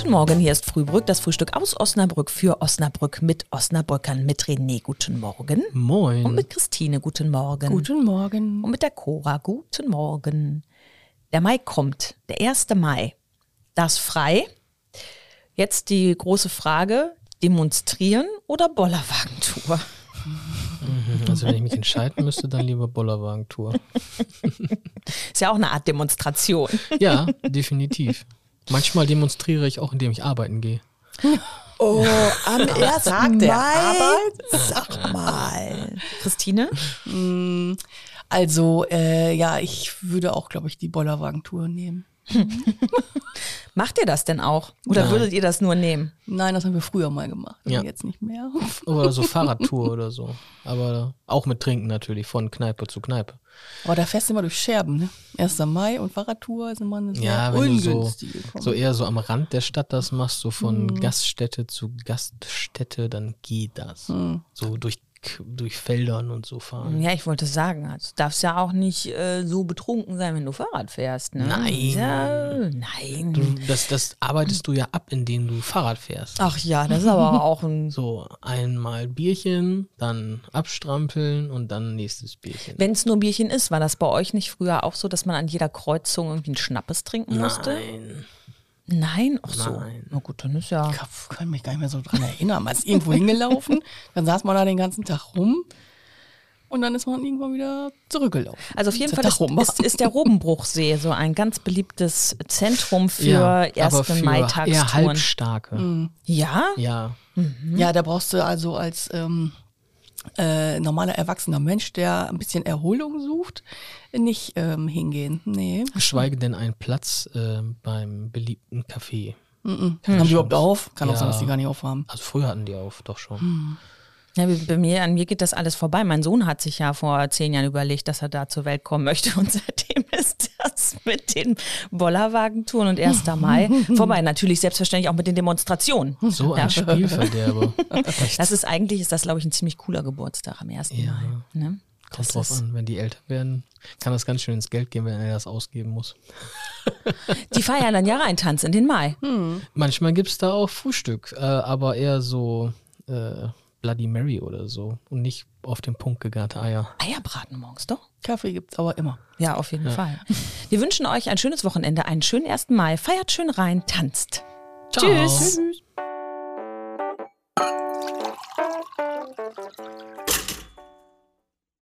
Guten Morgen, hier ist Frühbrück, das Frühstück aus Osnabrück für Osnabrück mit Osnabrückern, mit René, guten Morgen. Moin. Und mit Christine, guten Morgen. Guten Morgen. Und mit der Cora, guten Morgen. Der Mai kommt, der 1. Mai. Das frei. Jetzt die große Frage, demonstrieren oder Bollerwagentour? Also wenn ich mich entscheiden müsste, dann lieber Bollerwagentour. Ist ja auch eine Art Demonstration. Ja, definitiv. Manchmal demonstriere ich auch, indem ich arbeiten gehe. Oh, am 1. sagt er, Mai? Sag mal. Christine? Also, äh, ja, ich würde auch, glaube ich, die Bollerwagentour nehmen. Macht ihr das denn auch? Oder Nein. würdet ihr das nur nehmen? Nein, das haben wir früher mal gemacht. aber Ja. Jetzt nicht mehr. Oder so Fahrradtour oder so. Aber auch mit Trinken natürlich, von Kneipe zu Kneipe. Aber da fährst du immer durch Scherben, ne? 1. Mai und Fahrradtour ist immer eine sehr Ja, wenn du so, ungünstige so eher so am Rand der Stadt das machst, so von Mhm. Gaststätte zu Gaststätte, dann geht das. Mhm. So durch, durch Feldern und so fahren. Ja, ich wollte sagen, also, du darfst ja auch nicht äh, so betrunken sein, wenn du Fahrrad fährst. Ne? Nein. Ja, nein. Du, das, das arbeitest du ja ab, indem du Fahrrad fährst. Ach ja, das ist aber auch ein. So, einmal Bierchen, dann abstrampeln und dann nächstes Bierchen. Wenn es nur Bierchen ist, war das bei euch nicht früher auch so, dass man an jeder Kreuzung irgendwie einen Schnappes trinken musste? Nein. Nein, ach so. Nein. Na gut, dann ist ja. Ich kann- kann mich gar nicht mehr so dran erinnern. Man ist irgendwo hingelaufen, dann saß man da den ganzen Tag rum und dann ist man irgendwann wieder zurückgelaufen. Also auf jeden Fall ist, ist, ist der Robenbruchsee so ein ganz beliebtes Zentrum für ja, erste Maitagstouren. halbstarke. Ja? Ja. Ja, da brauchst du also als ähm, äh, normaler erwachsener Mensch, der ein bisschen Erholung sucht, nicht ähm, hingehen. Nee. Geschweige denn einen Platz äh, beim beliebten Café. Mhm. Haben die überhaupt auf? Kann auch Ja. sein, dass die gar nicht aufhaben. Also früher hatten die auf, doch schon. Hm. Ja, bei mir, an mir geht das alles vorbei. Mein Sohn hat sich ja vor zehn Jahren überlegt, dass er da zur Welt kommen möchte und seitdem ist das mit den Bollerwagentouren und 1. Mai vorbei. Natürlich selbstverständlich auch mit den Demonstrationen. So ein Ja. Spielverderber. Das ist eigentlich, ist das glaube ich ein ziemlich cooler Geburtstag am 1. Ja. Mai. Ne? Kommt Das drauf an, wenn die älter werden, kann das ganz schön ins Geld gehen, wenn er das ausgeben muss. Die feiern dann ja reintanz in den Mai. Manchmal gibt es da auch Frühstück, äh, aber eher so äh, Bloody Mary oder so und nicht auf den Punkt gegarte Eier. Eierbraten morgens, doch? Kaffee gibt's aber immer. Ja, auf jeden Fall. Wir wünschen euch ein schönes Wochenende, einen schönen 1. Mai. Feiert schön rein, tanzt. Ciao. Tschüss.